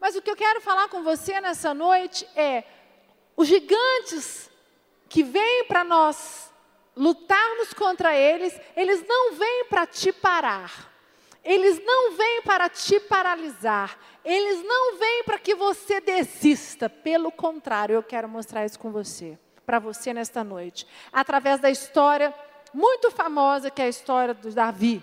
Mas o que eu quero falar com você nessa noite é: os gigantes que vêm para nós lutarmos contra eles, eles não vêm para te parar. Eles não vêm para te paralisar. Eles não vêm para que você desista. Pelo contrário, eu quero mostrar isso com você, para você nesta noite, através da história muito famosa que é a história do Davi.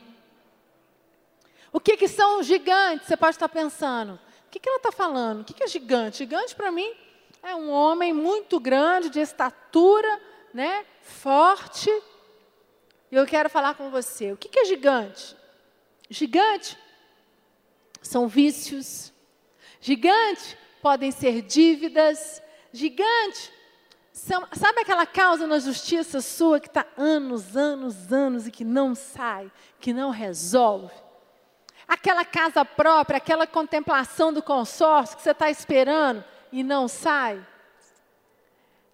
O que, que são gigantes? Você pode estar pensando. Que, que ela está falando? O que, que é gigante? Gigante para mim é um homem muito grande, de estatura, né? Forte. E eu quero falar com você. O que, que é gigante? Gigante são vícios. Gigante podem ser dívidas. Gigante são, sabe aquela causa na justiça sua que está anos, anos, anos e que não sai, que não resolve? Aquela casa própria, aquela contemplação do consórcio que você está esperando e não sai?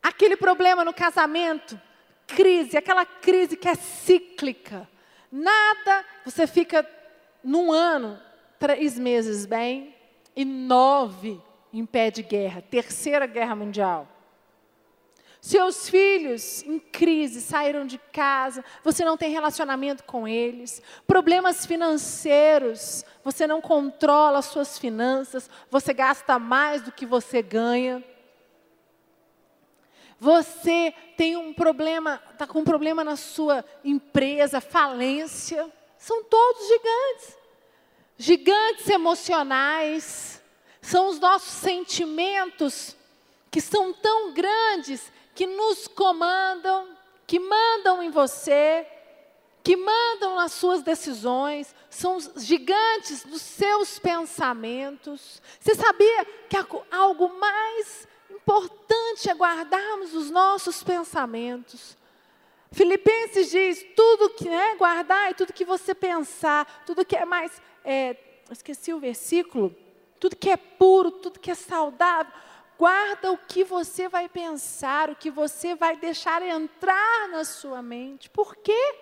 Aquele problema no casamento, crise, aquela crise que é cíclica. Nada, você fica num ano, três meses bem e nove em pé de guerra, terceira guerra mundial. Seus filhos em crise saíram de casa, você não tem relacionamento com eles. Problemas financeiros, você não controla as suas finanças, você gasta mais do que você ganha. Você tem um problema, está com um problema na sua empresa, falência. São todos gigantes. Gigantes emocionais. São os nossos sentimentos que são tão grandes que nos comandam, que mandam em você, que mandam nas suas decisões, são gigantes dos seus pensamentos. Você sabia que algo mais importante é guardarmos os nossos pensamentos? Filipenses diz: tudo que é guardar e tudo que você pensar, tudo que é mais. É, esqueci o versículo. Tudo que é puro, tudo que é saudável Guarda o que você vai pensar, o que você vai deixar entrar na sua mente. Por quê?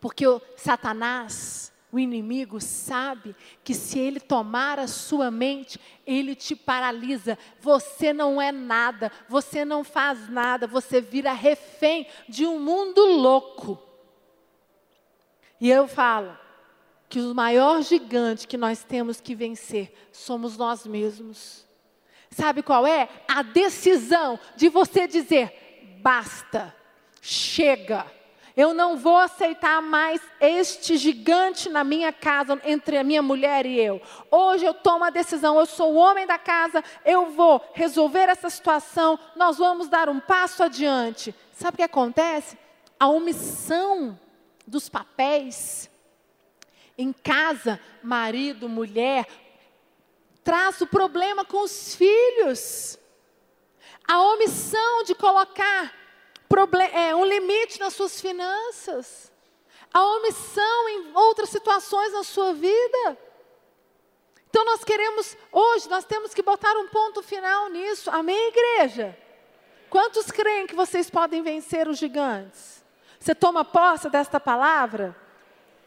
Porque o Satanás, o inimigo, sabe que se ele tomar a sua mente, ele te paralisa. Você não é nada, você não faz nada, você vira refém de um mundo louco. E eu falo que o maior gigante que nós temos que vencer somos nós mesmos. Sabe qual é? A decisão de você dizer: basta, chega. Eu não vou aceitar mais este gigante na minha casa, entre a minha mulher e eu. Hoje eu tomo a decisão, eu sou o homem da casa, eu vou resolver essa situação, nós vamos dar um passo adiante. Sabe o que acontece? A omissão dos papéis em casa, marido, mulher, traz o problema com os filhos. A omissão de colocar é, um limite nas suas finanças. A omissão em outras situações na sua vida. Então nós queremos, hoje, nós temos que botar um ponto final nisso. Amém, igreja? Quantos creem que vocês podem vencer os gigantes? Você toma posse desta palavra?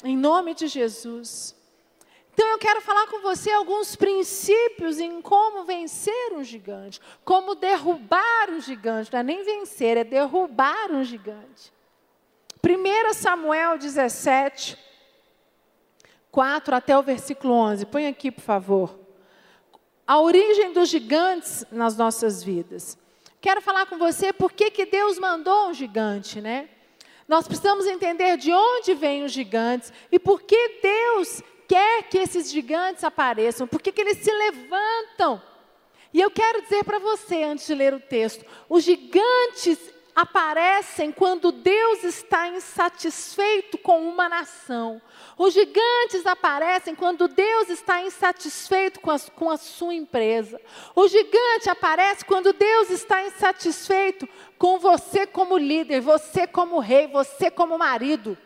Em nome de Jesus. Então eu quero falar com você alguns princípios em como vencer um gigante, como derrubar um gigante, não é nem vencer, é derrubar um gigante. 1 Samuel 17, 4 até o versículo 11, põe aqui por favor. A origem dos gigantes nas nossas vidas. Quero falar com você por que, que Deus mandou um gigante, né? Nós precisamos entender de onde vêm os gigantes e por que Deus quer que esses gigantes apareçam? Por que, que eles se levantam? E eu quero dizer para você, antes de ler o texto, os gigantes aparecem quando Deus está insatisfeito com uma nação. Os gigantes aparecem quando Deus está insatisfeito com a, com a sua empresa. O gigante aparece quando Deus está insatisfeito com você como líder, você como rei, você como marido.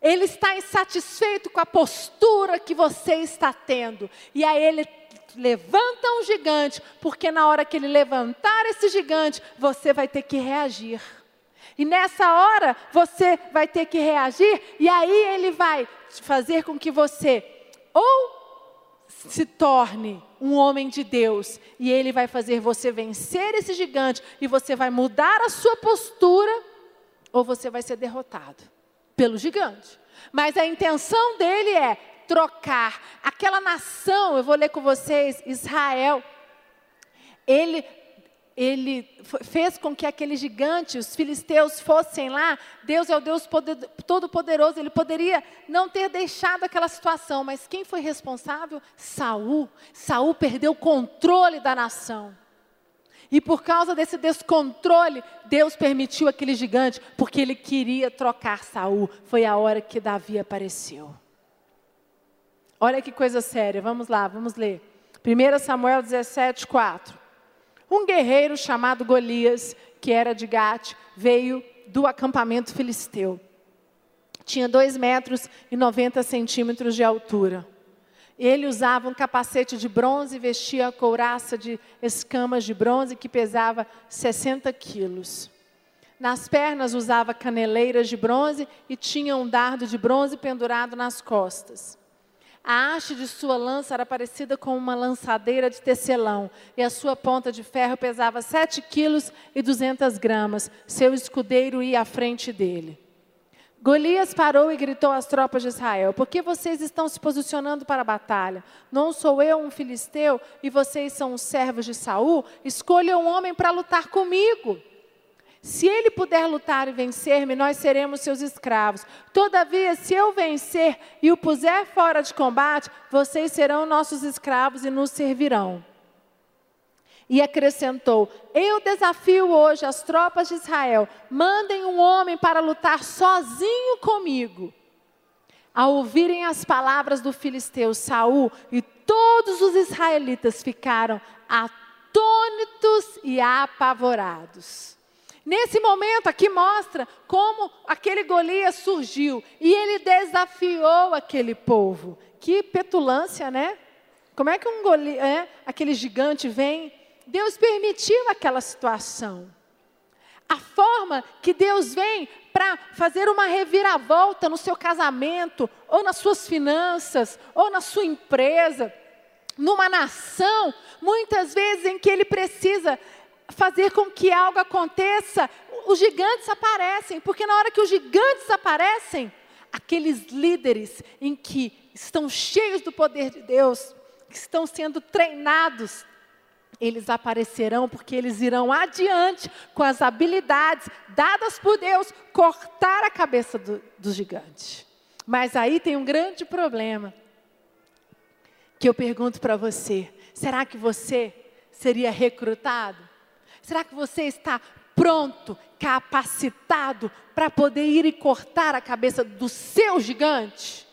Ele está insatisfeito com a postura que você está tendo. E aí ele levanta um gigante, porque na hora que ele levantar esse gigante, você vai ter que reagir. E nessa hora você vai ter que reagir, e aí ele vai fazer com que você ou se torne um homem de Deus e ele vai fazer você vencer esse gigante e você vai mudar a sua postura ou você vai ser derrotado pelo gigante. Mas a intenção dele é trocar aquela nação, eu vou ler com vocês, Israel. Ele ele fez com que aquele gigante, os filisteus, fossem lá. Deus é o Deus todo-poderoso. Ele poderia não ter deixado aquela situação, mas quem foi responsável? Saul. Saul perdeu o controle da nação. E por causa desse descontrole, Deus permitiu aquele gigante, porque ele queria trocar Saul. Foi a hora que Davi apareceu. Olha que coisa séria. Vamos lá, vamos ler. 1 Samuel 17, 4. Um guerreiro chamado Golias, que era de Gate, veio do acampamento filisteu. Tinha dois metros e 90 centímetros de altura. Ele usava um capacete de bronze e vestia a couraça de escamas de bronze que pesava 60 quilos. Nas pernas usava caneleiras de bronze e tinha um dardo de bronze pendurado nas costas. A haste de sua lança era parecida com uma lançadeira de tecelão, e a sua ponta de ferro pesava sete quilos e duzentas gramas. Seu escudeiro ia à frente dele. Golias parou e gritou às tropas de Israel: Por que vocês estão se posicionando para a batalha? Não sou eu um filisteu e vocês são os servos de Saul? Escolha um homem para lutar comigo. Se ele puder lutar e vencer-me, nós seremos seus escravos. Todavia, se eu vencer e o puser fora de combate, vocês serão nossos escravos e nos servirão. E acrescentou: Eu desafio hoje as tropas de Israel, mandem um homem para lutar sozinho comigo. Ao ouvirem as palavras do filisteu Saul e todos os israelitas ficaram atônitos e apavorados. Nesse momento aqui mostra como aquele Golias surgiu e ele desafiou aquele povo. Que petulância, né? Como é que um Golias, é, aquele gigante vem? Deus permitiu aquela situação. A forma que Deus vem para fazer uma reviravolta no seu casamento, ou nas suas finanças, ou na sua empresa, numa nação, muitas vezes em que Ele precisa fazer com que algo aconteça, os gigantes aparecem, porque na hora que os gigantes aparecem, aqueles líderes em que estão cheios do poder de Deus, que estão sendo treinados, eles aparecerão porque eles irão adiante com as habilidades dadas por Deus, cortar a cabeça do, do gigante. Mas aí tem um grande problema que eu pergunto para você: será que você seria recrutado? Será que você está pronto, capacitado para poder ir e cortar a cabeça do seu gigante?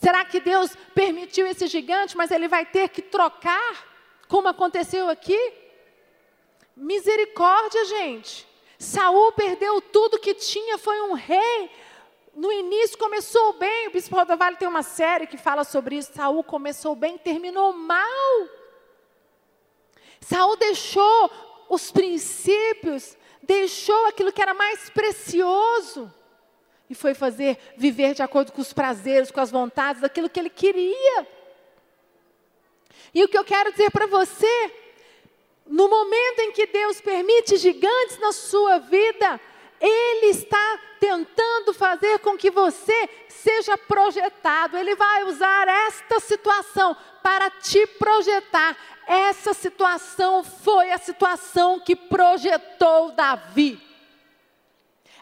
Será que Deus permitiu esse gigante, mas ele vai ter que trocar, como aconteceu aqui? Misericórdia, gente. Saul perdeu tudo que tinha, foi um rei. No início começou bem, o Bispo Rodovalho tem uma série que fala sobre isso. Saul começou bem, terminou mal. Saul deixou os princípios, deixou aquilo que era mais precioso e foi fazer viver de acordo com os prazeres, com as vontades, daquilo que ele queria. E o que eu quero dizer para você, no momento em que Deus permite gigantes na sua vida, Ele está tentando fazer com que você seja projetado. Ele vai usar esta situação para te projetar. Essa situação foi a situação que projetou Davi.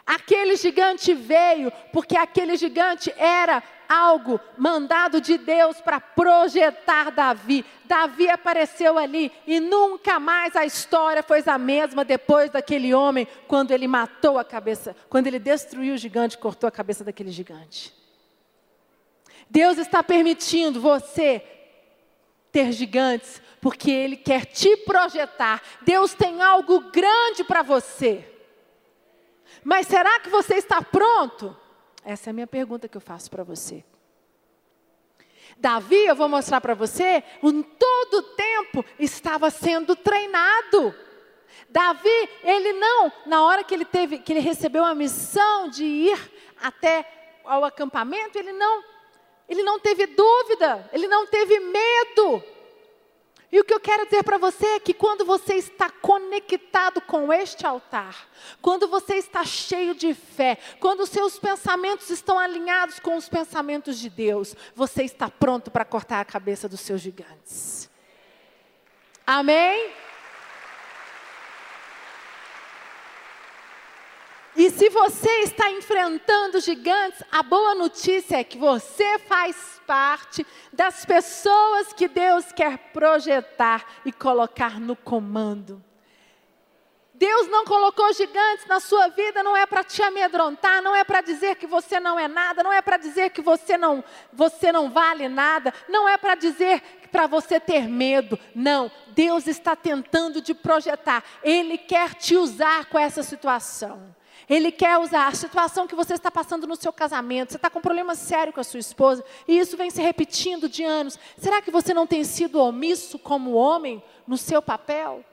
Aquele gigante veio porque aquele gigante era algo mandado de Deus para projetar Davi. Davi apareceu ali e nunca mais a história foi a mesma depois daquele homem, quando ele matou a cabeça, quando ele destruiu o gigante, cortou a cabeça daquele gigante. Deus está permitindo você ter gigantes, porque Ele quer te projetar. Deus tem algo grande para você. Mas será que você está pronto? Essa é a minha pergunta que eu faço para você. Davi, eu vou mostrar para você, em todo tempo estava sendo treinado. Davi, ele não, na hora que ele teve, que ele recebeu a missão de ir até ao acampamento, ele não Ele não teve dúvida, ele não teve medo. E o que eu quero dizer para você é que quando você está conectado com este altar, quando você está cheio de fé, quando os seus pensamentos estão alinhados com os pensamentos de Deus, você está pronto para cortar a cabeça dos seus gigantes. Amém? E se você está enfrentando gigantes, a boa notícia é que você faz parte das pessoas que Deus quer projetar e colocar no comando. Deus não colocou gigantes na sua vida, não é para te amedrontar, não é para dizer que você não é nada, não é para dizer que você não, você não vale nada, não é para dizer para você ter medo. Não, Deus está tentando te projetar. Ele quer te usar com essa situação. Ele quer usar a situação que você está passando no seu casamento. Você está com um problema sério com a sua esposa e isso vem se repetindo de anos. Será que você não tem sido omisso como homem no seu papel?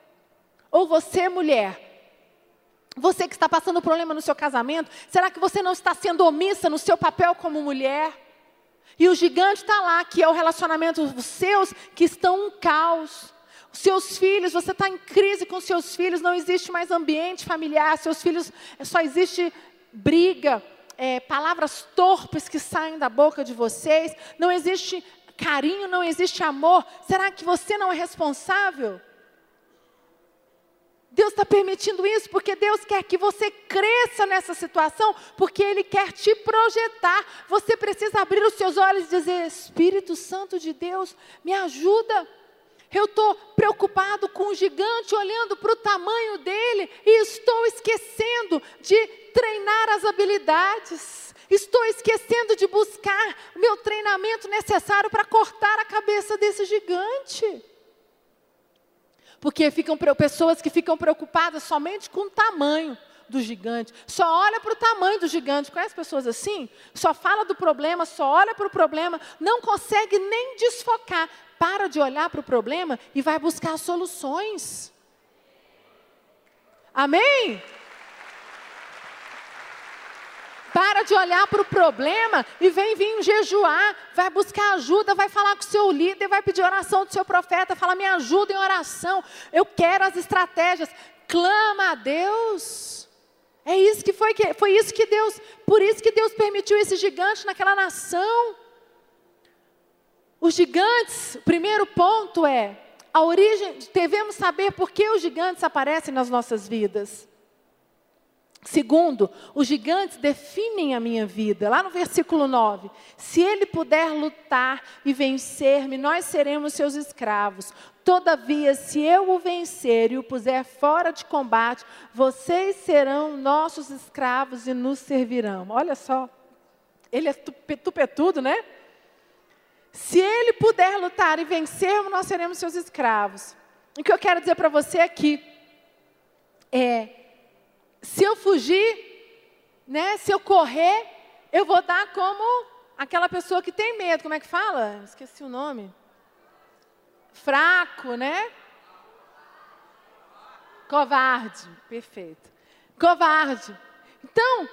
Ou você, mulher, você que está passando problema no seu casamento, será que você não está sendo omissa no seu papel como mulher? E o gigante está lá, que é o relacionamento dos seus, que estão um caos seus filhos, você está em crise com seus filhos, não existe mais ambiente familiar, seus filhos, é, só existe briga, é, palavras torpes que saem da boca de vocês, não existe carinho, não existe amor. Será que você não é responsável? Deus está permitindo isso porque Deus quer que você cresça nessa situação, porque Ele quer te projetar. Você precisa abrir os seus olhos e dizer: Espírito Santo de Deus, me ajuda. Eu estou preocupado com o gigante, olhando para o tamanho dele e estou esquecendo de treinar as habilidades. Estou esquecendo de buscar o meu treinamento necessário para cortar a cabeça desse gigante. Porque ficam pessoas que ficam preocupadas somente com o tamanho do gigante, só olha para o tamanho do gigante. Conhece pessoas assim? Só fala do problema, só olha para o problema, não consegue nem desfocar para de olhar para o problema e vai buscar soluções. Amém? Para de olhar para o problema e vem vir jejuar, vai buscar ajuda, vai falar com o seu líder, vai pedir oração do seu profeta, fala: me ajuda em oração, eu quero as estratégias. Clama a Deus. É isso que foi, foi isso que Deus, por isso que Deus permitiu esse gigante naquela nação. Os gigantes, o primeiro ponto é a origem, devemos saber por que os gigantes aparecem nas nossas vidas. Segundo, os gigantes definem a minha vida. Lá no versículo 9: Se ele puder lutar e vencer-me, nós seremos seus escravos. Todavia, se eu o vencer e o puser fora de combate, vocês serão nossos escravos e nos servirão. Olha só, ele é tupetudo, né? Se ele puder lutar e vencermos, nós seremos seus escravos. O que eu quero dizer para você aqui é: se eu fugir, né, se eu correr, eu vou dar como aquela pessoa que tem medo. Como é que fala? Esqueci o nome. Fraco, né? Covarde. Perfeito. Covarde. Então,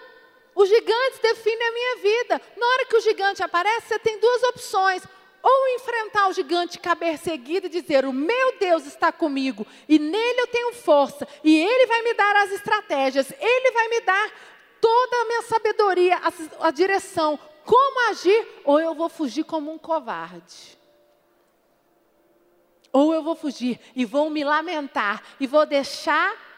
os gigantes definem a minha vida. Na hora que o gigante aparece, você tem duas opções. Ou enfrentar o gigante cabeça erguida e dizer: O meu Deus está comigo e nele eu tenho força, e ele vai me dar as estratégias, ele vai me dar toda a minha sabedoria, a, a direção, como agir, ou eu vou fugir como um covarde. Ou eu vou fugir e vou me lamentar e vou deixar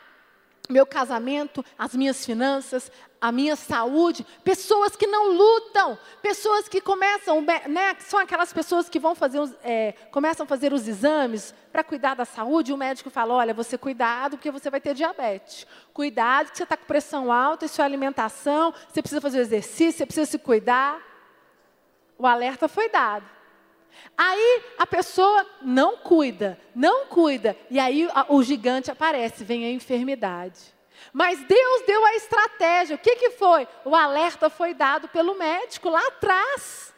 meu casamento, as minhas finanças, a minha saúde, pessoas que não lutam, pessoas que começam, né, são aquelas pessoas que vão fazer, é, começam a fazer os exames para cuidar da saúde, e o médico fala, olha, você cuidado porque você vai ter diabetes, cuidado que você está com pressão alta, isso é alimentação, você precisa fazer exercício, você precisa se cuidar. O alerta foi dado. Aí a pessoa não cuida, não cuida, e aí o gigante aparece, vem a enfermidade. Mas Deus deu a estratégia. O que, que foi? O alerta foi dado pelo médico lá atrás.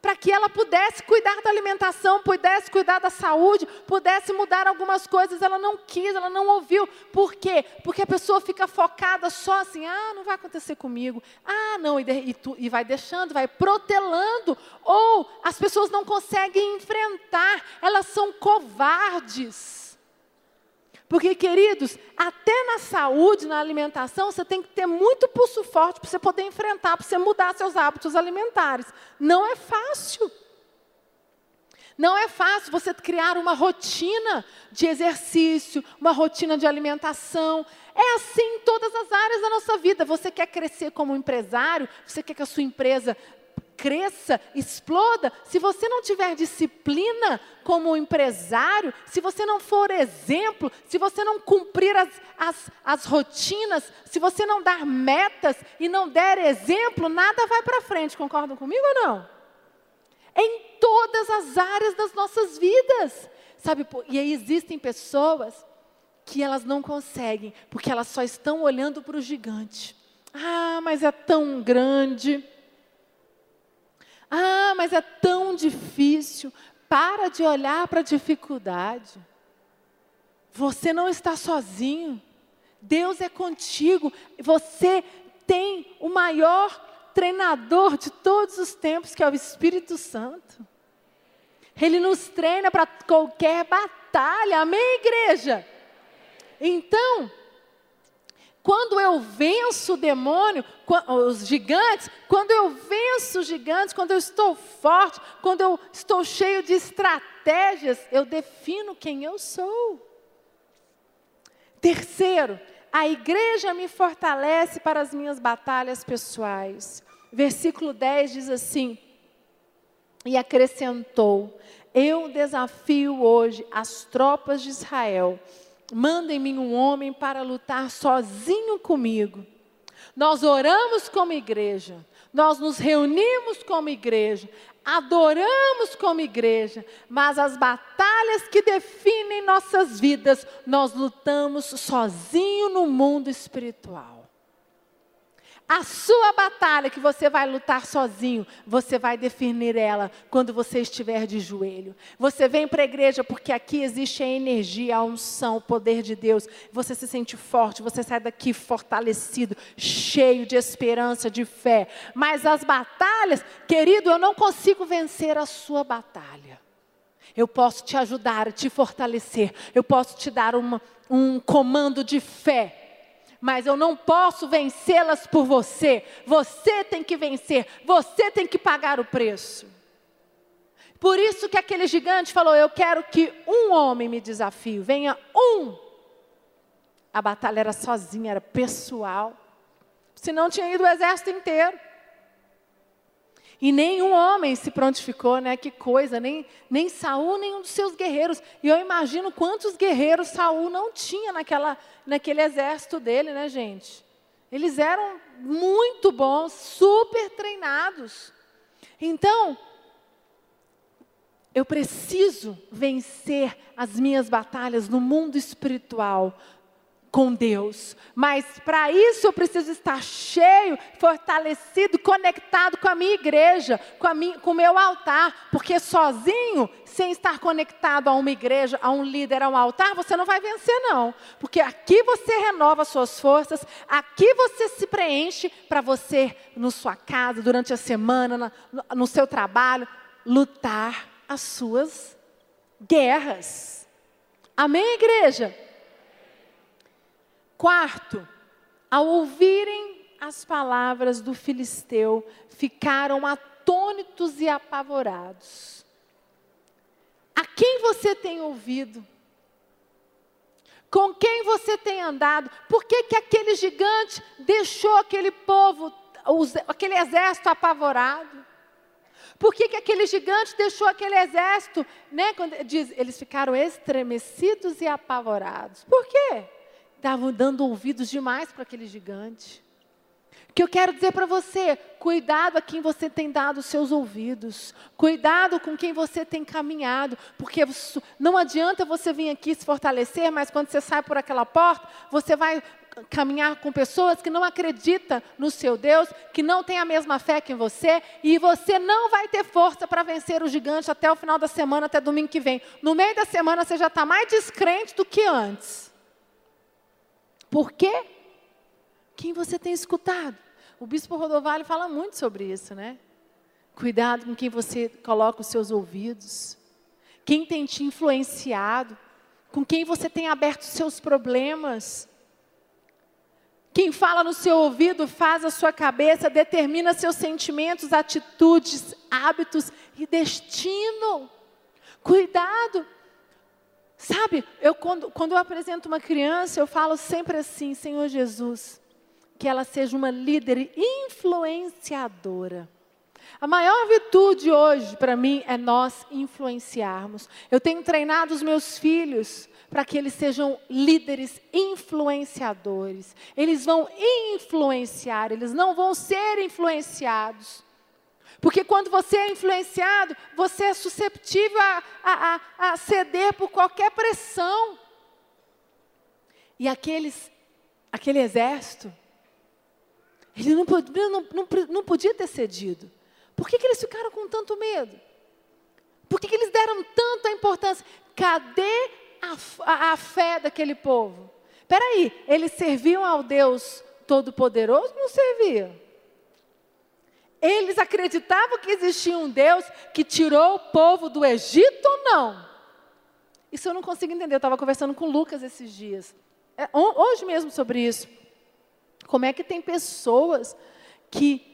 Para que ela pudesse cuidar da alimentação, pudesse cuidar da saúde, pudesse mudar algumas coisas. Ela não quis, ela não ouviu. Por quê? Porque a pessoa fica focada só assim: ah, não vai acontecer comigo. Ah, não, e, e, tu, e vai deixando, vai protelando. Ou as pessoas não conseguem enfrentar, elas são covardes. Porque, queridos, até na saúde, na alimentação, você tem que ter muito pulso forte para você poder enfrentar, para você mudar seus hábitos alimentares. Não é fácil. Não é fácil você criar uma rotina de exercício, uma rotina de alimentação. É assim em todas as áreas da nossa vida. Você quer crescer como empresário, você quer que a sua empresa cresça, exploda, se você não tiver disciplina como empresário, se você não for exemplo, se você não cumprir as, as, as rotinas, se você não dar metas e não der exemplo, nada vai para frente. Concordam comigo ou não? Em todas as áreas das nossas vidas. Sabe, e aí existem pessoas que elas não conseguem, porque elas só estão olhando para o gigante. Ah, mas é tão grande. Ah, mas é tão difícil. Para de olhar para a dificuldade. Você não está sozinho. Deus é contigo. Você tem o maior treinador de todos os tempos, que é o Espírito Santo. Ele nos treina para qualquer batalha. Amém, igreja? Então, quando eu venço o demônio, os gigantes, quando eu venço os gigantes, quando eu estou forte, quando eu estou cheio de estratégias, eu defino quem eu sou. Terceiro, a igreja me fortalece para as minhas batalhas pessoais. Versículo 10 diz assim: E acrescentou: Eu desafio hoje as tropas de Israel Mandem-me um homem para lutar sozinho comigo. Nós oramos como igreja, nós nos reunimos como igreja, adoramos como igreja, mas as batalhas que definem nossas vidas, nós lutamos sozinho no mundo espiritual. A sua batalha que você vai lutar sozinho, você vai definir ela quando você estiver de joelho. Você vem para a igreja porque aqui existe a energia, a unção, o poder de Deus. Você se sente forte, você sai daqui fortalecido, cheio de esperança, de fé. Mas as batalhas, querido, eu não consigo vencer a sua batalha. Eu posso te ajudar, te fortalecer. Eu posso te dar uma, um comando de fé mas eu não posso vencê-las por você. Você tem que vencer, você tem que pagar o preço. Por isso que aquele gigante falou: Eu quero que um homem me desafie, venha um. A batalha era sozinha, era pessoal. Se não tinha ido o exército inteiro. E nenhum homem se prontificou, né? Que coisa, nem, nem Saul, nenhum dos seus guerreiros. E eu imagino quantos guerreiros Saul não tinha naquela, naquele exército dele, né, gente? Eles eram muito bons, super treinados. Então, eu preciso vencer as minhas batalhas no mundo espiritual, com Deus. Mas para isso eu preciso estar cheio, fortalecido, conectado com a minha igreja, com, a minha, com o meu altar. Porque sozinho, sem estar conectado a uma igreja, a um líder, a um altar, você não vai vencer, não. Porque aqui você renova suas forças, aqui você se preenche para você, na sua casa, durante a semana, na, no, no seu trabalho, lutar as suas guerras. Amém, igreja? Quarto, ao ouvirem as palavras do filisteu, ficaram atônitos e apavorados. A quem você tem ouvido? Com quem você tem andado? Por que, que aquele gigante deixou aquele povo, aquele exército apavorado? Por que, que aquele gigante deixou aquele exército, né? Quando diz, eles ficaram estremecidos e apavorados. Por quê? Estavam dando ouvidos demais para aquele gigante. O que eu quero dizer para você, cuidado a quem você tem dado os seus ouvidos, cuidado com quem você tem caminhado, porque não adianta você vir aqui se fortalecer, mas quando você sai por aquela porta, você vai caminhar com pessoas que não acreditam no seu Deus, que não tem a mesma fé que você, e você não vai ter força para vencer o gigante até o final da semana, até domingo que vem. No meio da semana você já está mais descrente do que antes. Por quê? Quem você tem escutado? O bispo Rodovalho fala muito sobre isso, né? Cuidado com quem você coloca os seus ouvidos. Quem tem te influenciado? Com quem você tem aberto seus problemas? Quem fala no seu ouvido faz a sua cabeça, determina seus sentimentos, atitudes, hábitos e destino. Cuidado. Sabe, eu quando, quando eu apresento uma criança, eu falo sempre assim, Senhor Jesus, que ela seja uma líder influenciadora. A maior virtude hoje para mim é nós influenciarmos. Eu tenho treinado os meus filhos para que eles sejam líderes influenciadores. Eles vão influenciar, eles não vão ser influenciados. Porque quando você é influenciado, você é susceptível a, a, a, ceder por qualquer pressão. E aqueles, aquele exército, ele não, não, não, não podia ter cedido. Por que, que eles ficaram com tanto medo? Por que, que eles deram tanta importância? Cadê a, a, a fé daquele povo? Espera aí, eles serviam ao Deus Todo-Poderoso? Não serviam. Eles acreditavam que existia um Deus que tirou o povo do Egito ou não? Isso eu não consigo entender. Eu estava conversando com Lucas esses dias. É, hoje mesmo sobre isso. Como é que tem pessoas que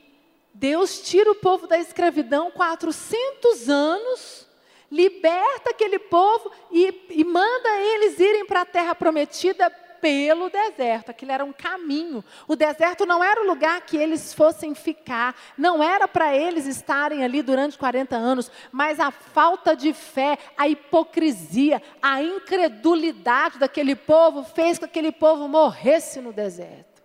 Deus tira o povo da escravidão 400 anos liberta aquele povo e, e manda eles irem para a terra prometida pelo deserto. Aquilo era um caminho. O deserto não era o lugar que eles fossem ficar, não era para eles estarem ali durante 40 anos, mas a falta de fé, a hipocrisia, a incredulidade daquele povo fez com que aquele povo morresse no deserto.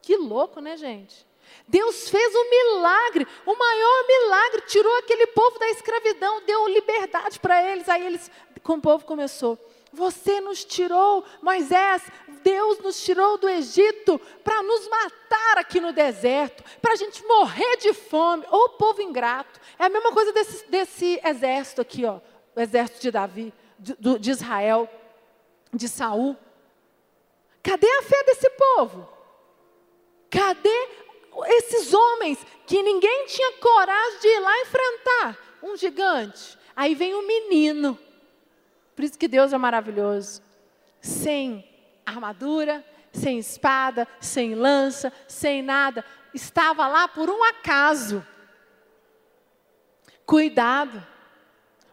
Que louco, né, gente? Deus fez um milagre, o maior milagre, tirou aquele povo da escravidão, deu liberdade para eles. Aí eles, com o povo começou. Você nos tirou, Moisés, Deus nos tirou do Egito para nos matar aqui no deserto, para a gente morrer de fome. Ô povo ingrato. É a mesma coisa desse, desse exército aqui, ó, o exército de Davi, de, de Israel, de Saul. Cadê a fé desse povo? Cadê esses homens que ninguém tinha coragem de ir lá enfrentar um gigante. Aí vem um menino. Por isso que Deus é maravilhoso. Sem armadura, sem espada, sem lança, sem nada. Estava lá por um acaso. Cuidado.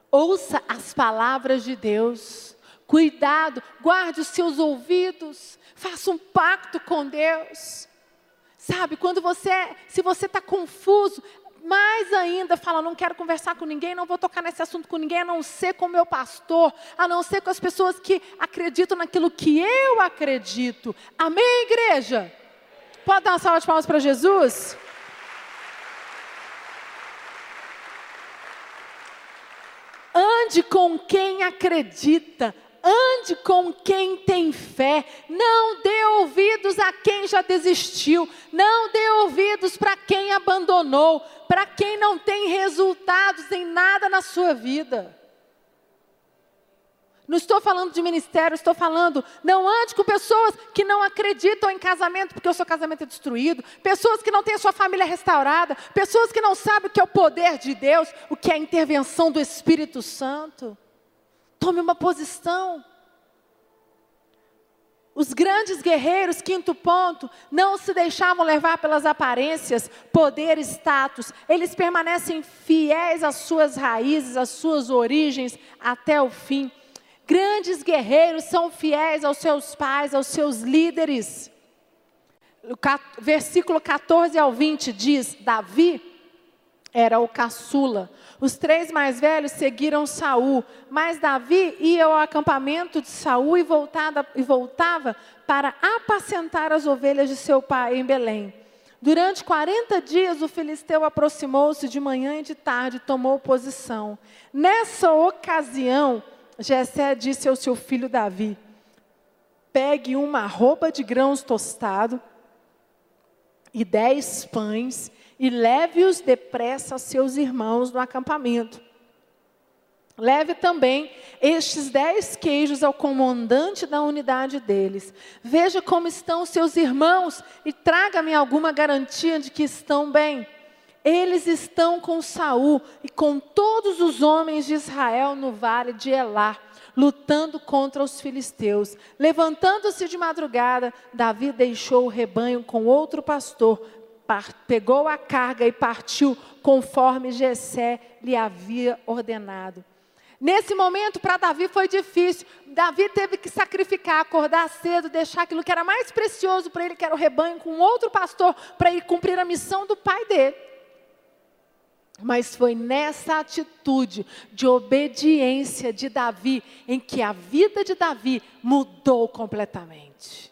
Ouça as palavras de Deus. Cuidado, guarde os seus ouvidos. Faça um pacto com Deus. Sabe, quando você, se você está confuso, mais ainda fala, não quero conversar com ninguém, não vou tocar nesse assunto com ninguém, a não ser com o meu pastor, a não ser com as pessoas que acreditam naquilo que eu acredito. Amém, igreja? Pode dar uma salva de palmas para Jesus? Ande com quem acredita, ande com quem tem fé, não dê ouvidos a quem já desistiu, não dê ouvidos para quem abandonou, para quem não tem resultados em nada na sua vida. Não estou falando de ministério, estou falando, não ande com pessoas que não acreditam em casamento, porque o seu casamento é destruído, pessoas que não têm a sua família restaurada, pessoas que não sabem o que é o poder de Deus, o que é a intervenção do Espírito Santo. Tome uma posição. Os grandes guerreiros, quinto ponto, não se deixavam levar pelas aparências, poder, status. Eles permanecem fiéis às suas raízes, às suas origens até o fim. Grandes guerreiros são fiéis aos seus pais, aos seus líderes. Versículo 14 ao 20 diz: Davi era o caçula. Os três mais velhos seguiram Saul, mas Davi ia ao acampamento de Saul e, voltada, e voltava para apacentar as ovelhas de seu pai em Belém. Durante 40 dias o filisteu aproximou-se de manhã e de tarde e tomou posição. Nessa ocasião, Jessé disse ao seu filho Davi: pegue uma arroba de grãos tostado e dez pães e leve-os depressa a seus irmãos no acampamento. Leve também estes dez queijos ao comandante da unidade deles. Veja como estão os seus irmãos e traga-me alguma garantia de que estão bem. Eles estão com Saul e com todos os homens de Israel no vale de Elá, lutando contra os filisteus. Levantando-se de madrugada, Davi deixou o rebanho com outro pastor, pegou a carga e partiu conforme Jessé lhe havia ordenado. Nesse momento, para Davi foi difícil. Davi teve que sacrificar, acordar cedo, deixar aquilo que era mais precioso para ele, que era o rebanho, com outro pastor, para ir cumprir a missão do pai dele. Mas foi nessa atitude de obediência de Davi em que a vida de Davi mudou completamente.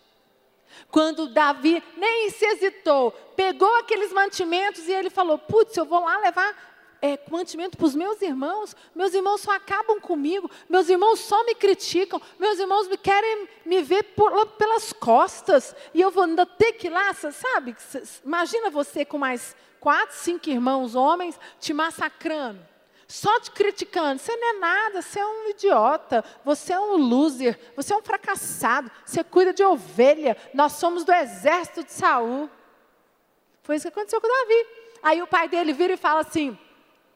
Quando Davi nem se hesitou, pegou aqueles mantimentos e ele falou: Putz, eu vou lá levar é, mantimento para os meus irmãos, meus irmãos só acabam comigo, meus irmãos só me criticam, meus irmãos me querem me ver por, pelas costas, e eu vou ainda ter que ir lá, sabe? Imagina você com mais quatro, cinco irmãos homens te massacrando. Só te criticando, você não é nada, você é um idiota, você é um loser, você é um fracassado, você cuida de ovelha, nós somos do exército de Saul. Foi isso que aconteceu com Davi. Aí o pai dele vira e fala assim: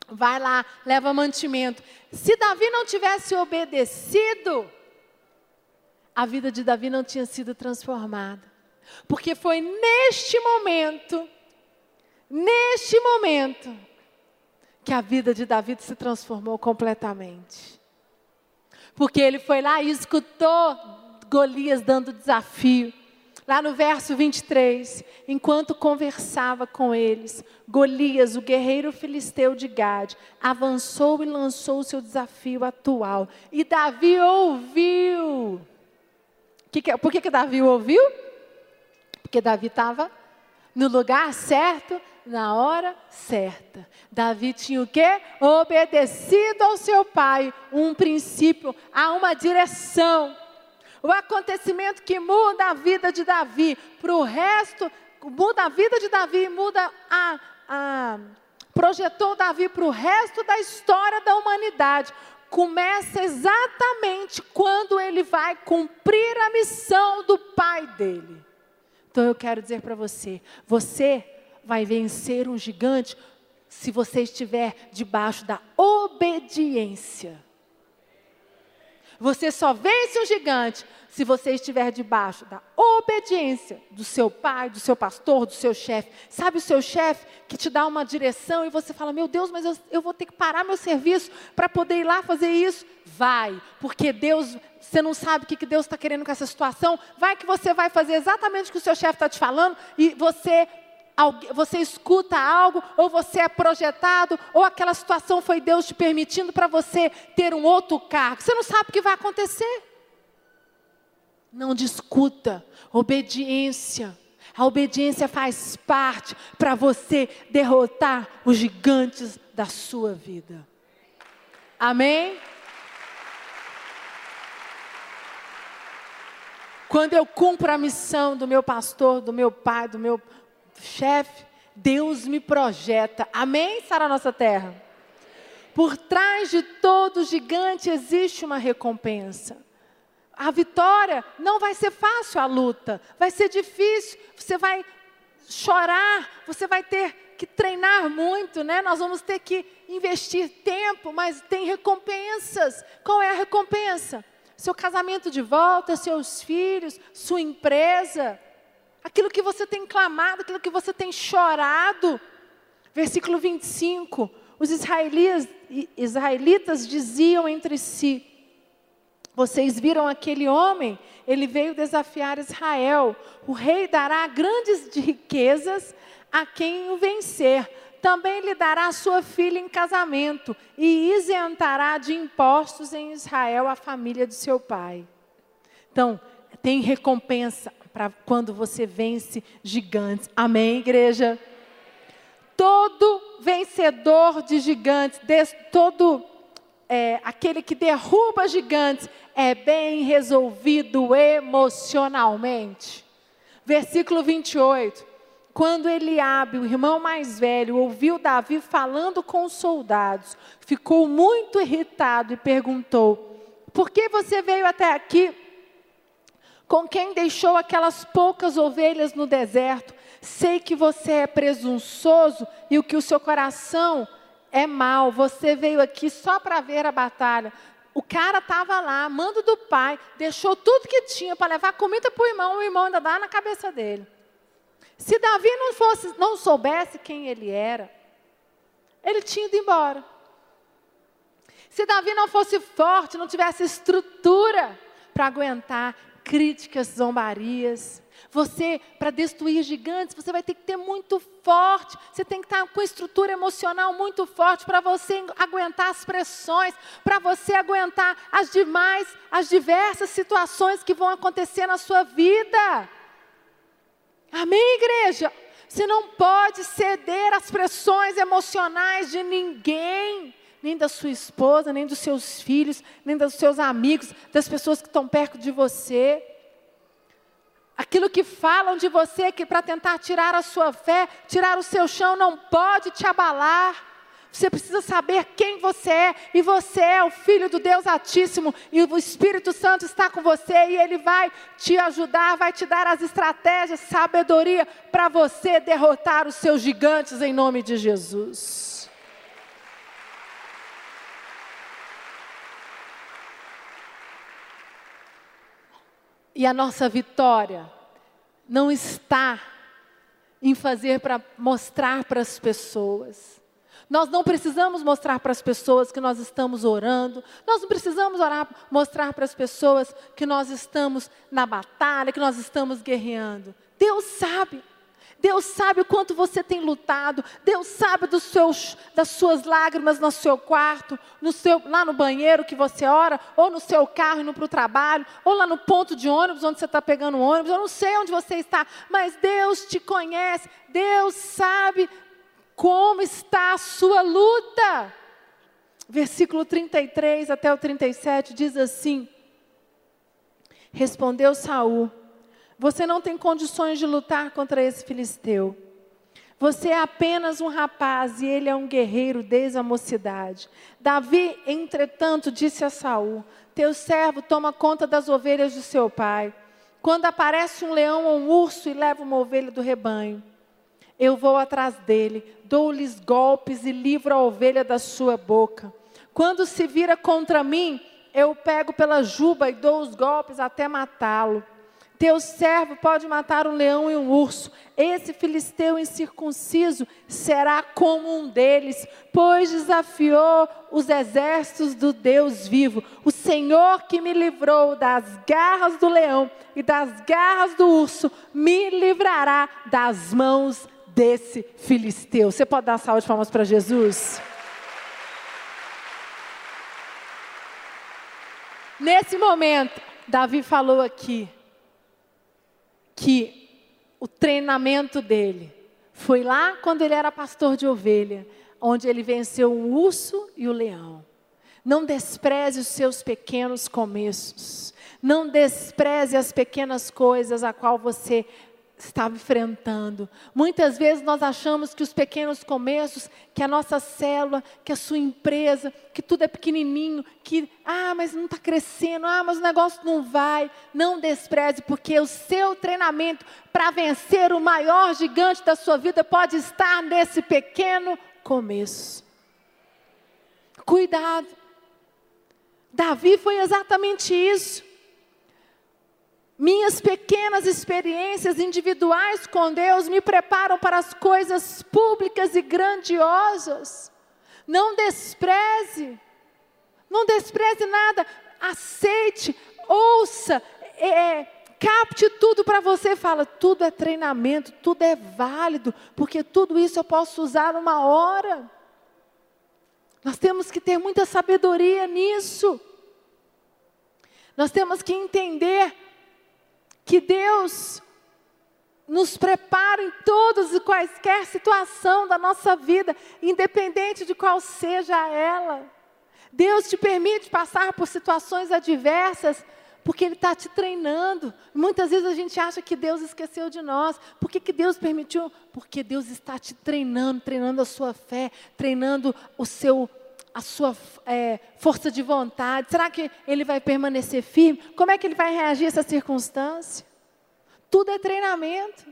vai lá, leva mantimento. Se Davi não tivesse obedecido, a vida de Davi não tinha sido transformada. Porque foi neste momento Neste momento, que a vida de Davi se transformou completamente. Porque ele foi lá e escutou Golias dando desafio. Lá no verso 23, enquanto conversava com eles, Golias, o guerreiro filisteu de Gade, avançou e lançou o seu desafio atual. E Davi ouviu. Que por que, que Davi ouviu? Porque Davi estava no lugar certo, na hora certa. Davi tinha o quê? Obedecido ao seu pai, um princípio, a uma direção. O acontecimento que muda a vida de Davi para o resto, muda a vida de Davi, muda a, a projetou Davi para o resto da história da humanidade. Começa exatamente quando ele vai cumprir a missão do pai dele. Então eu quero dizer para você: você vai vencer um gigante se você estiver debaixo da obediência. Você só vence um gigante se você estiver debaixo da obediência do seu pai, do seu pastor, do seu chefe. Sabe o seu chefe que te dá uma direção e você fala: Meu Deus, mas eu, eu vou ter que parar meu serviço para poder ir lá fazer isso? Vai, porque Deus, você não sabe o que, que Deus está querendo com essa situação. Vai que você vai fazer exatamente o que o seu chefe está te falando e você você escuta algo, ou você é projetado, ou aquela situação foi Deus te permitindo para você ter um outro cargo. Você não sabe o que vai acontecer. Não discuta. Obediência. A obediência faz parte para você derrotar os gigantes da sua vida. Amém? Quando eu cumpro a missão do meu pastor, do meu pai, do meu chefe, Deus me projeta. Amém? Sara nossa terra. Por trás de todo gigante existe uma recompensa. A vitória não vai ser fácil a luta, vai ser difícil, você vai chorar, você vai ter que treinar muito, né? Nós vamos ter que investir tempo, mas tem recompensas. Qual é a recompensa? Seu casamento de volta, seus filhos, sua empresa, aquilo que você tem clamado, aquilo que você tem chorado. Versículo 25: os israelitas, israelitas diziam entre si: Vocês viram aquele homem? Ele veio desafiar Israel. O rei dará grandes riquezas a quem o vencer. Também lhe dará sua filha em casamento e isentará de impostos em Israel a família de seu pai. Então, tem recompensa para quando você vence gigantes. Amém, igreja? Todo vencedor de gigantes, todo é, aquele que derruba gigantes, é bem resolvido emocionalmente. Versículo 28. Quando Eliabe, o irmão mais velho, ouviu Davi falando com os soldados, ficou muito irritado e perguntou: Por que você veio até aqui? Com quem deixou aquelas poucas ovelhas no deserto? Sei que você é presunçoso e o que o seu coração é mal. Você veio aqui só para ver a batalha. O cara estava lá, mando do pai, deixou tudo que tinha para levar comida para o irmão, o irmão ainda dá na cabeça dele. Se Davi não, fosse, não soubesse quem ele era, ele tinha ido embora. Se Davi não fosse forte, não tivesse estrutura para aguentar críticas, zombarias. Você, para destruir gigantes, você vai ter que ter muito forte. Você tem que estar com estrutura emocional muito forte para você aguentar as pressões, para você aguentar as demais, as diversas situações que vão acontecer na sua vida. Amém, igreja? Você não pode ceder às pressões emocionais de ninguém, nem da sua esposa, nem dos seus filhos, nem dos seus amigos, das pessoas que estão perto de você. Aquilo que falam de você que para tentar tirar a sua fé, tirar o seu chão, não pode te abalar. Você precisa saber quem você é, e você é o filho do Deus Altíssimo, e o Espírito Santo está com você, e ele vai te ajudar, vai te dar as estratégias, sabedoria para você derrotar os seus gigantes em nome de Jesus. E a nossa vitória não está em fazer para mostrar para as pessoas nós não precisamos mostrar para as pessoas que nós estamos orando, nós não precisamos orar, mostrar para as pessoas que nós estamos na batalha, que nós estamos guerreando. Deus sabe. Deus sabe o quanto você tem lutado. Deus sabe dos seus, das suas lágrimas no seu quarto, no seu, lá no banheiro que você ora, ou no seu carro indo para o trabalho, ou lá no ponto de ônibus onde você está pegando o ônibus. Eu não sei onde você está, mas Deus te conhece. Deus sabe como está a sua luta? Versículo 33 até o 37 diz assim: Respondeu Saul: Você não tem condições de lutar contra esse filisteu. Você é apenas um rapaz e ele é um guerreiro desde a mocidade. Davi, entretanto, disse a Saul: Teu servo toma conta das ovelhas do seu pai. Quando aparece um leão ou um urso e leva uma ovelha do rebanho, eu vou atrás dele, dou-lhes golpes e livro a ovelha da sua boca. Quando se vira contra mim, eu pego pela juba e dou os golpes até matá-lo. Teu servo pode matar um leão e um urso. Esse filisteu incircunciso será como um deles, pois desafiou os exércitos do Deus vivo. O Senhor que me livrou das garras do leão e das garras do urso, me livrará das mãos desse filisteu. Você pode dar salva de palmas para Jesus? Nesse momento, Davi falou aqui que o treinamento dele foi lá quando ele era pastor de ovelha, onde ele venceu o urso e o leão. Não despreze os seus pequenos começos. Não despreze as pequenas coisas a qual você estava enfrentando. Muitas vezes nós achamos que os pequenos começos, que a nossa célula, que a sua empresa, que tudo é pequenininho, que, ah, mas não está crescendo, ah, mas o negócio não vai. Não despreze, porque o seu treinamento para vencer o maior gigante da sua vida pode estar nesse pequeno começo. Cuidado. Davi foi exatamente isso. Minhas pequenas experiências individuais com Deus me preparam para as coisas públicas e grandiosas. Não despreze, não despreze nada, aceite, ouça, é, capte tudo para você. Fala, tudo é treinamento, tudo é válido, porque tudo isso eu posso usar uma hora. Nós temos que ter muita sabedoria nisso. Nós temos que entender que Deus nos prepara em todas e quaisquer situação da nossa vida, independente de qual seja ela. Deus te permite passar por situações adversas porque Ele está te treinando. Muitas vezes a gente acha que Deus esqueceu de nós. Por que, que Deus permitiu? Porque Deus está te treinando, treinando a sua fé, treinando o seu, a sua é, força de vontade. Será que Ele vai permanecer firme? Como é que Ele vai reagir a essa circunstância? Tudo é treinamento.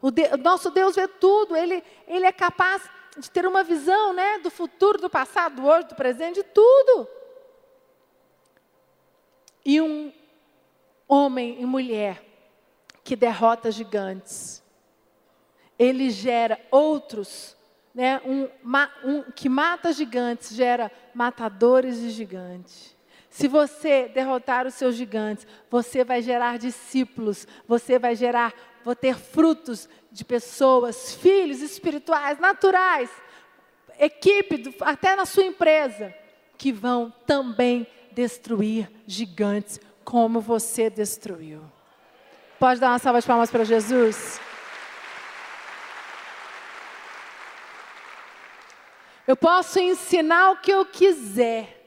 O, de, o nosso Deus vê tudo. Ele, ele é capaz de ter uma visão né, do futuro, do passado, do hoje, do presente, de tudo. E um homem e mulher que derrota gigantes, ele gera outros, né, um, um, que mata gigantes, gera matadores de gigantes. Se você derrotar os seus gigantes, você vai gerar discípulos, você vai gerar, vou ter frutos de pessoas, filhos espirituais, naturais, equipe, até na sua empresa, que vão também destruir gigantes como você destruiu. Pode dar uma salva de palmas para Jesus? Eu posso ensinar o que eu quiser,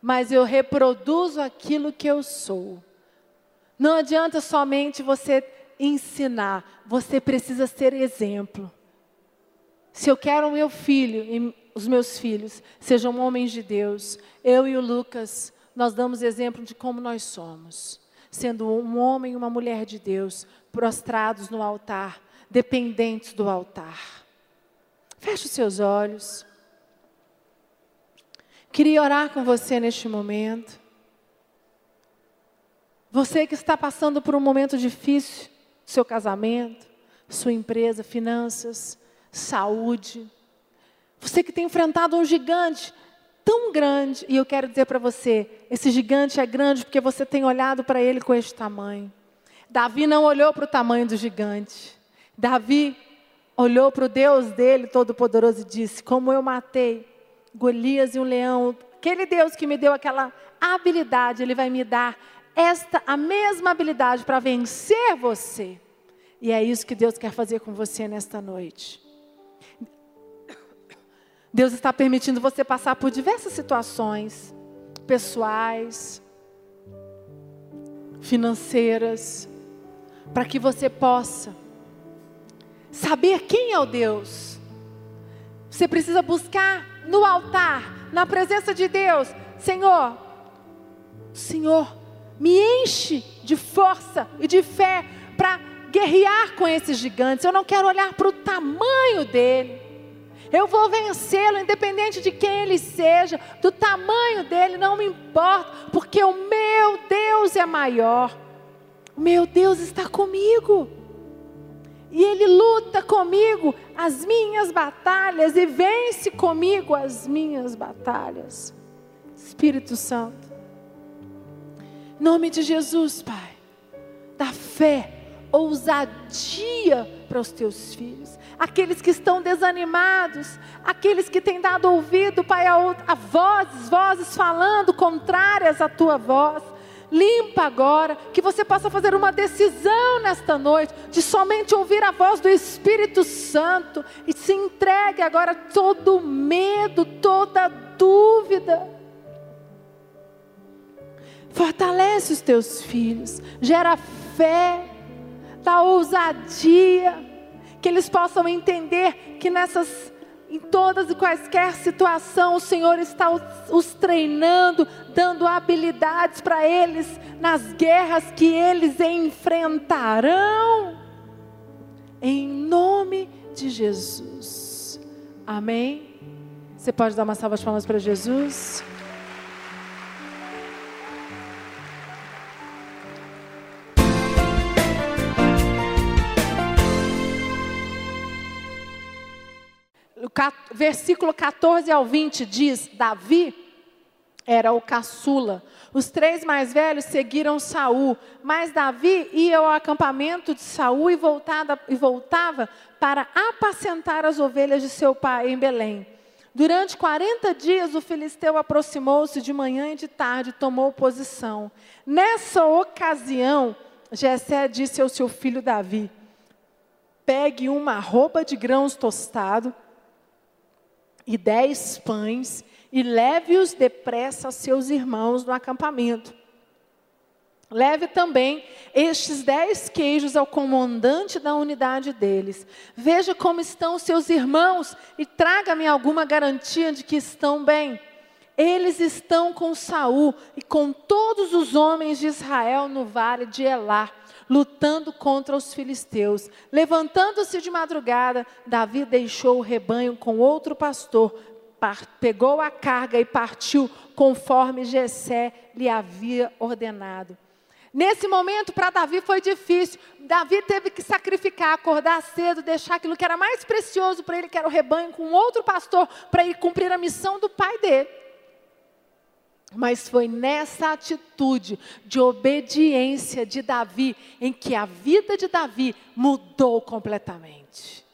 mas eu reproduzo aquilo que eu sou. Não adianta somente você ensinar, você precisa ser exemplo. Se eu quero o meu filho e os meus filhos sejam homens de Deus, eu e o Lucas nós damos exemplo de como nós somos, sendo um homem e uma mulher de Deus, prostrados no altar, dependentes do altar. Feche os seus olhos. Queria orar com você neste momento. Você que está passando por um momento difícil, seu casamento, sua empresa, finanças, saúde. Você que tem enfrentado um gigante tão grande, e eu quero dizer para você: esse gigante é grande porque você tem olhado para ele com este tamanho. Davi não olhou para o tamanho do gigante. Davi olhou para o Deus dele, Todo-Poderoso, e disse: Como eu matei Golias e um leão, aquele Deus que me deu aquela habilidade, ele vai me dar esta a mesma habilidade para vencer você. E é isso que Deus quer fazer com você nesta noite. Deus está permitindo você passar por diversas situações pessoais, financeiras, para que você possa saber quem é o Deus. Você precisa buscar no altar, na presença de Deus, Senhor, Senhor, me enche de força e de fé para guerrear com esses gigantes. Eu não quero olhar para o tamanho dele. Eu vou vencê-lo, independente de quem ele seja, do tamanho dele, não me importa, porque o meu Deus é maior. O meu Deus está comigo. E ele luta comigo as minhas batalhas e vence comigo as minhas batalhas. Espírito Santo. Em nome de Jesus, Pai. Da fé, ousadia para os teus filhos aqueles que estão desanimados, aqueles que têm dado ouvido, Pai, a, a vozes, vozes falando contrárias à tua voz. Limpa agora, que você possa fazer uma decisão nesta noite, de somente ouvir a voz do Espírito Santo e se entregue agora todo medo, toda dúvida. Fortalece os teus filhos, gera fé, dá ousadia que eles possam entender que nessas em todas e quaisquer situação, o Senhor está os, treinando, dando habilidades para eles nas guerras que eles enfrentarão. Em nome de Jesus. Amém. Você pode dar uma salva de palmas para Jesus? Versículo 14 ao 20 diz: Davi era o caçula. Os três mais velhos seguiram Saul, mas Davi ia ao acampamento de Saul e, voltada, e voltava para apacentar as ovelhas de seu pai em Belém. Durante 40 dias o filisteu aproximou-se de manhã e de tarde tomou posição. Nessa ocasião, Jessé disse ao seu filho Davi: Pegue uma roupa de grãos tostado e dez pães, e leve-os depressa a seus irmãos no acampamento. Leve também estes dez queijos ao comandante da unidade deles. Veja como estão seus irmãos e traga-me alguma garantia de que estão bem. Eles estão com Saul e com todos os homens de Israel no vale de Elá, lutando contra os filisteus. Levantando-se de madrugada, Davi deixou o rebanho com outro pastor, pegou a carga e partiu conforme Jessé lhe havia ordenado. Nesse momento, para Davi foi difícil. Davi teve que sacrificar, acordar cedo, deixar aquilo que era mais precioso para ele, que era o rebanho, com outro pastor, para ir cumprir a missão do pai dele. Mas foi nessa atitude de obediência de Davi em que a vida de Davi mudou completamente.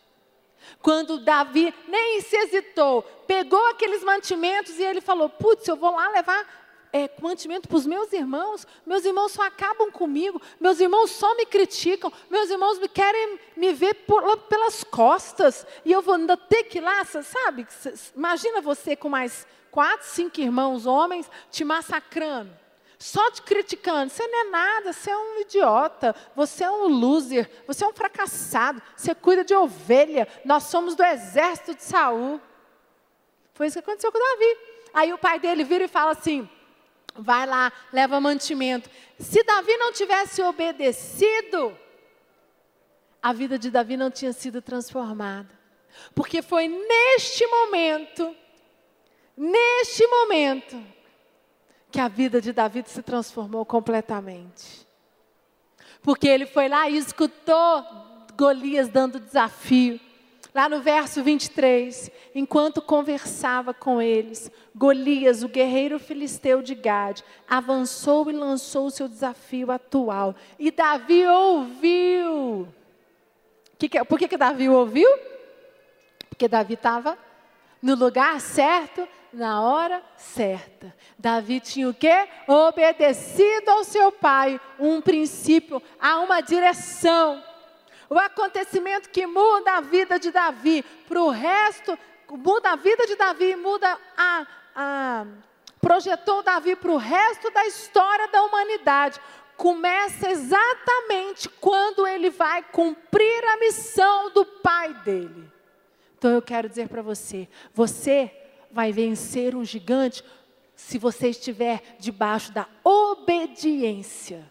Quando Davi nem se hesitou, pegou aqueles mantimentos e ele falou: Putz, eu vou lá levar é, mantimento para os meus irmãos, meus irmãos só acabam comigo, meus irmãos só me criticam, meus irmãos me querem me ver por, pelas costas, e eu vou ainda ter que ir lá, sabe? Imagina você com mais quatro, cinco irmãos homens te massacrando, só te criticando. Você não é nada, você é um idiota, você é um loser, você é um fracassado, você cuida de ovelha, nós somos do exército de Saul. Foi isso que aconteceu com Davi. Aí o pai dele vira e fala assim: vai lá, leva mantimento. Se Davi não tivesse obedecido, a vida de Davi não tinha sido transformada. Porque foi neste momento, neste momento, que a vida de Davi se transformou completamente. Porque ele foi lá e escutou Golias dando desafio. Lá no verso 23, enquanto conversava com eles, Golias, o guerreiro filisteu de Gade, avançou e lançou o seu desafio atual. E Davi ouviu. Que que, por que, que Davi ouviu? Porque Davi estava no lugar certo, na hora certa. Davi tinha o quê? Obedecido ao seu pai, um princípio, a uma direção o acontecimento que muda a vida de Davi para o resto, muda a vida de Davi, muda a, a projetou Davi para o resto da história da humanidade. Começa exatamente quando ele vai cumprir a missão do pai dele. Então eu quero dizer para você: você vai vencer um gigante se você estiver debaixo da obediência.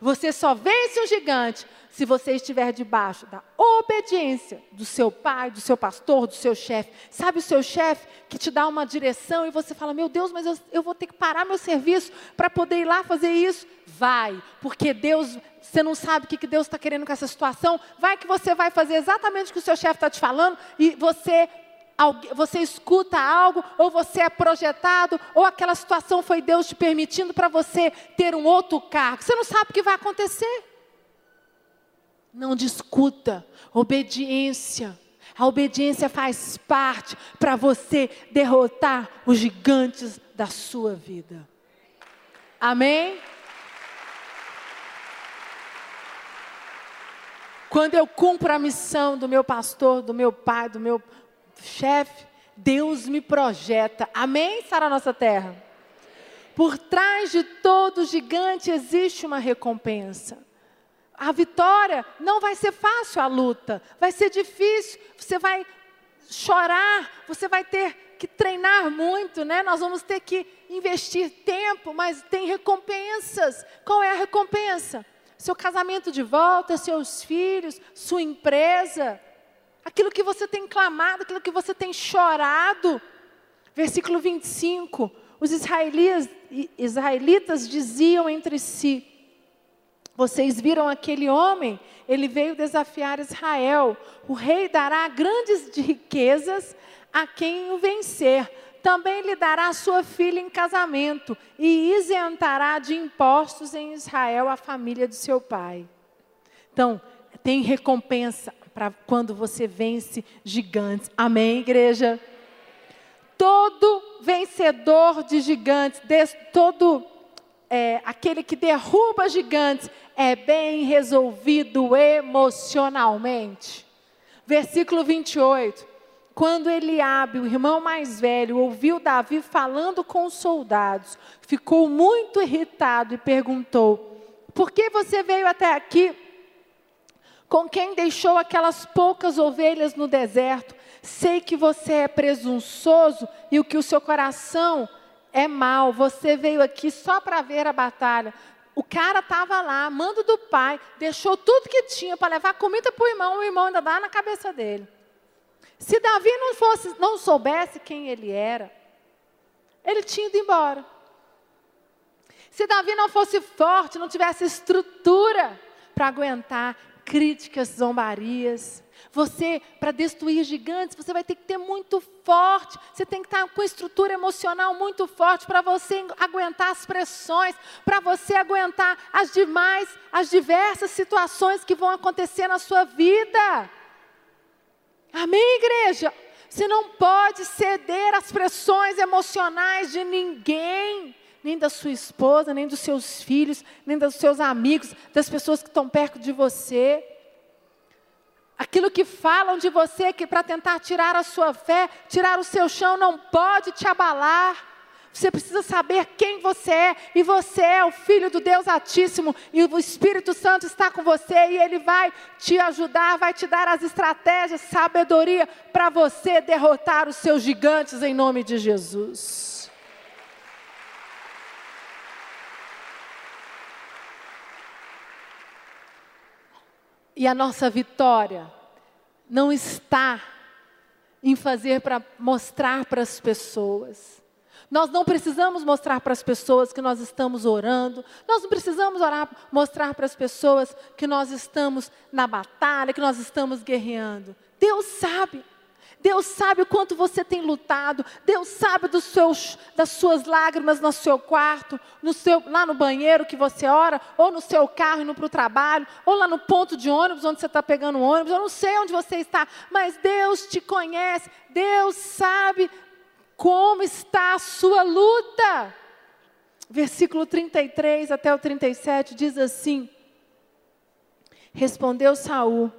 Você só vence um gigante se você estiver debaixo da obediência do seu pai, do seu pastor, do seu chefe. Sabe o seu chefe que te dá uma direção e você fala: Meu Deus, mas eu, eu vou ter que parar meu serviço para poder ir lá fazer isso? Vai, porque Deus, você não sabe o que, que Deus está querendo com essa situação. Vai que você vai fazer exatamente o que o seu chefe está te falando e você você escuta algo, ou você é projetado, ou aquela situação foi Deus te permitindo para você ter um outro cargo. Você não sabe o que vai acontecer. Não discuta. Obediência. A obediência faz parte para você derrotar os gigantes da sua vida. Amém? Quando eu cumpro a missão do meu pastor, do meu pai, do meu chefe, Deus me projeta. Amém, Sara nossa terra? Por trás de todo gigante existe uma recompensa. A vitória não vai ser fácil a luta, vai ser difícil, você vai chorar, você vai ter que treinar muito, né? Nós vamos ter que investir tempo, mas tem recompensas. Qual é a recompensa? Seu casamento de volta, seus filhos, sua empresa, aquilo que você tem clamado, aquilo que você tem chorado. Versículo 25: os israelitas, israelitas diziam entre si: Vocês viram aquele homem? Ele veio desafiar Israel. O rei dará grandes riquezas a quem o vencer. Também lhe dará sua filha em casamento e isentará de impostos em Israel a família de seu pai. Então, tem recompensa para quando você vence gigantes. Amém, igreja? Todo vencedor de gigantes, todo é, aquele que derruba gigantes, é bem resolvido emocionalmente. Versículo 28. Quando Eliabe, o irmão mais velho, ouviu Davi falando com os soldados, ficou muito irritado e perguntou: Por que você veio até aqui? Com quem deixou aquelas poucas ovelhas no deserto? Sei que você é presunçoso e o que o seu coração é mal. Você veio aqui só para ver a batalha. O cara estava lá, mando do pai, deixou tudo que tinha para levar comida para o irmão, o irmão ainda dá na cabeça dele. Se Davi não, fosse, não soubesse quem ele era, ele tinha ido embora. Se Davi não fosse forte, não tivesse estrutura para aguentar críticas, zombarias. Você, para destruir gigantes, você vai ter que ter muito forte. Você tem que estar com estrutura emocional muito forte para você aguentar as pressões, para você aguentar as demais, as diversas situações que vão acontecer na sua vida. Amém, igreja? Você não pode ceder às pressões emocionais de ninguém, nem da sua esposa, nem dos seus filhos, nem dos seus amigos, das pessoas que estão perto de você. Aquilo que falam de você que para tentar tirar a sua fé, tirar o seu chão, não pode te abalar. Você precisa saber quem você é, e você é o filho do Deus Altíssimo, e o Espírito Santo está com você, e ele vai te ajudar, vai te dar as estratégias, sabedoria para você derrotar os seus gigantes em nome de Jesus. E a nossa vitória não está em fazer para mostrar para as pessoas nós não precisamos mostrar para as pessoas que nós estamos orando, nós não precisamos orar, mostrar para as pessoas que nós estamos na batalha, que nós estamos guerreando. Deus sabe. Deus sabe o quanto você tem lutado. Deus sabe dos seus, das suas lágrimas no seu quarto, no seu, lá no banheiro que você ora, ou no seu carro indo para o trabalho, ou lá no ponto de ônibus onde você está pegando ônibus. Eu não sei onde você está, mas Deus te conhece. Deus sabe como está a sua luta? Versículo 33 até o 37 diz assim: Respondeu Saul: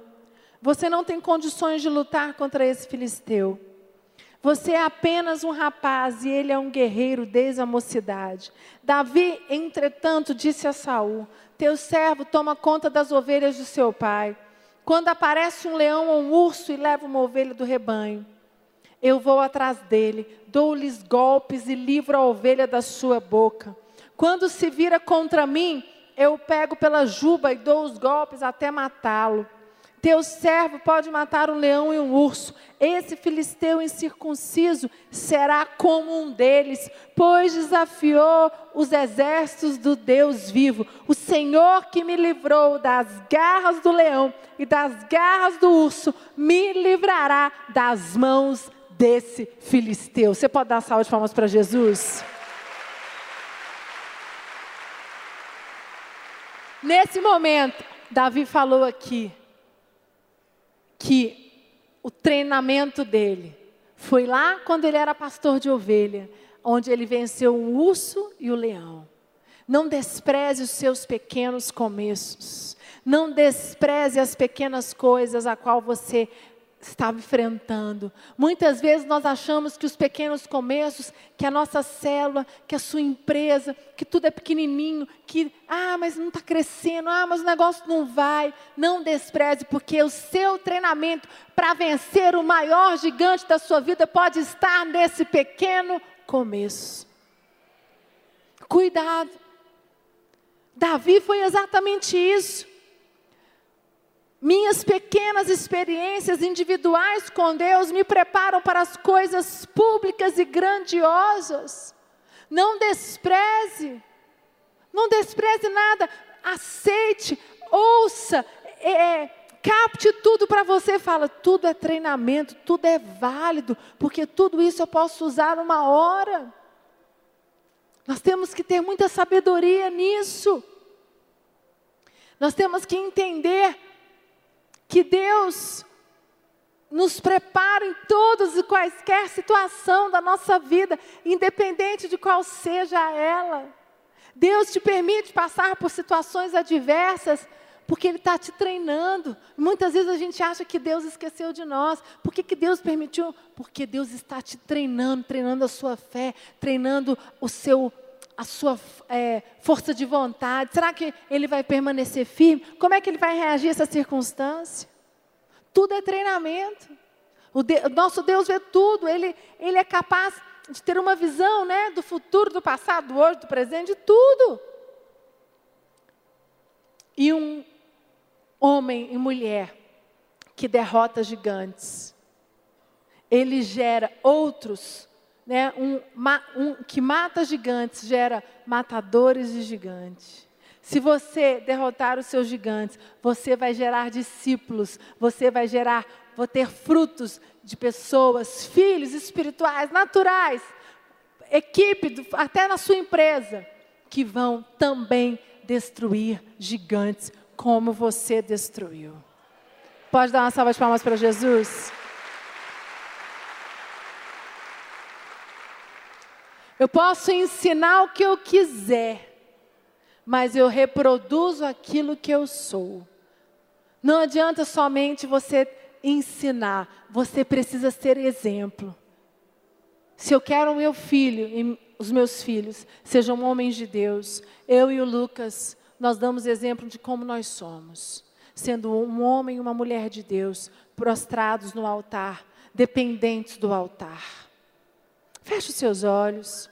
Você não tem condições de lutar contra esse filisteu. Você é apenas um rapaz e ele é um guerreiro desde a mocidade. Davi, entretanto, disse a Saul: Teu servo toma conta das ovelhas do seu pai. Quando aparece um leão ou um urso e leva uma ovelha do rebanho, eu vou atrás dele, dou-lhes golpes e livro a ovelha da sua boca. Quando se vira contra mim, eu pego pela juba e dou os golpes até matá-lo. Teu servo pode matar um leão e um urso. Esse filisteu incircunciso será como um deles, pois desafiou os exércitos do Deus vivo. O Senhor que me livrou das garras do leão e das garras do urso, me livrará das mãos desse filisteu. Você pode dar salva de palmas para Jesus? Nesse momento, Davi falou aqui que o treinamento dele foi lá quando ele era pastor de ovelha, onde ele venceu o urso e o leão. Não despreze os seus pequenos começos. Não despreze as pequenas coisas a qual você estava enfrentando. Muitas vezes nós achamos que os pequenos começos, que a nossa célula, que a sua empresa, que tudo é pequenininho, que, ah, mas não está crescendo, ah, mas o negócio não vai. Não despreze, porque o seu treinamento para vencer o maior gigante da sua vida pode estar nesse pequeno começo. Cuidado. Davi foi exatamente isso. Minhas pequenas experiências individuais com Deus me preparam para as coisas públicas e grandiosas. Não despreze, não despreze nada, aceite, ouça, é, capte tudo para você. Fala, tudo é treinamento, tudo é válido, porque tudo isso eu posso usar numa hora. Nós temos que ter muita sabedoria nisso. Nós temos que entender que Deus nos prepara em todas e quaisquer situação da nossa vida, independente de qual seja ela. Deus te permite passar por situações adversas Porque Ele está te treinando. Muitas vezes a gente acha que Deus esqueceu de nós. Por que, que Deus permitiu? Porque Deus está te treinando, treinando a sua fé, treinando o seu, a sua é, força de vontade. Será que Ele vai permanecer firme? Como é que Ele vai reagir a essa circunstância? Tudo é treinamento. O, de, o nosso Deus vê tudo. Ele, ele é capaz de ter uma visão né, do futuro, do passado, do hoje, do presente, de tudo. E um homem e mulher que derrota gigantes, ele gera outros, né, um, um, que mata gigantes, gera matadores de gigantes. Se você derrotar os seus gigantes, você vai gerar discípulos, você vai gerar, vou ter frutos de pessoas, filhos espirituais, naturais, equipe, até na sua empresa, que vão também destruir gigantes como você destruiu. Pode dar uma salva de palmas para Jesus? Eu posso ensinar o que eu quiser, mas eu reproduzo aquilo que eu sou. Não adianta somente você ensinar, você precisa ser exemplo. Se eu quero o meu filho e os meus filhos sejam homens de Deus, eu e o Lucas, nós damos exemplo de como nós somos, sendo um homem e uma mulher de Deus, prostrados no altar, dependentes do altar. Feche os seus olhos.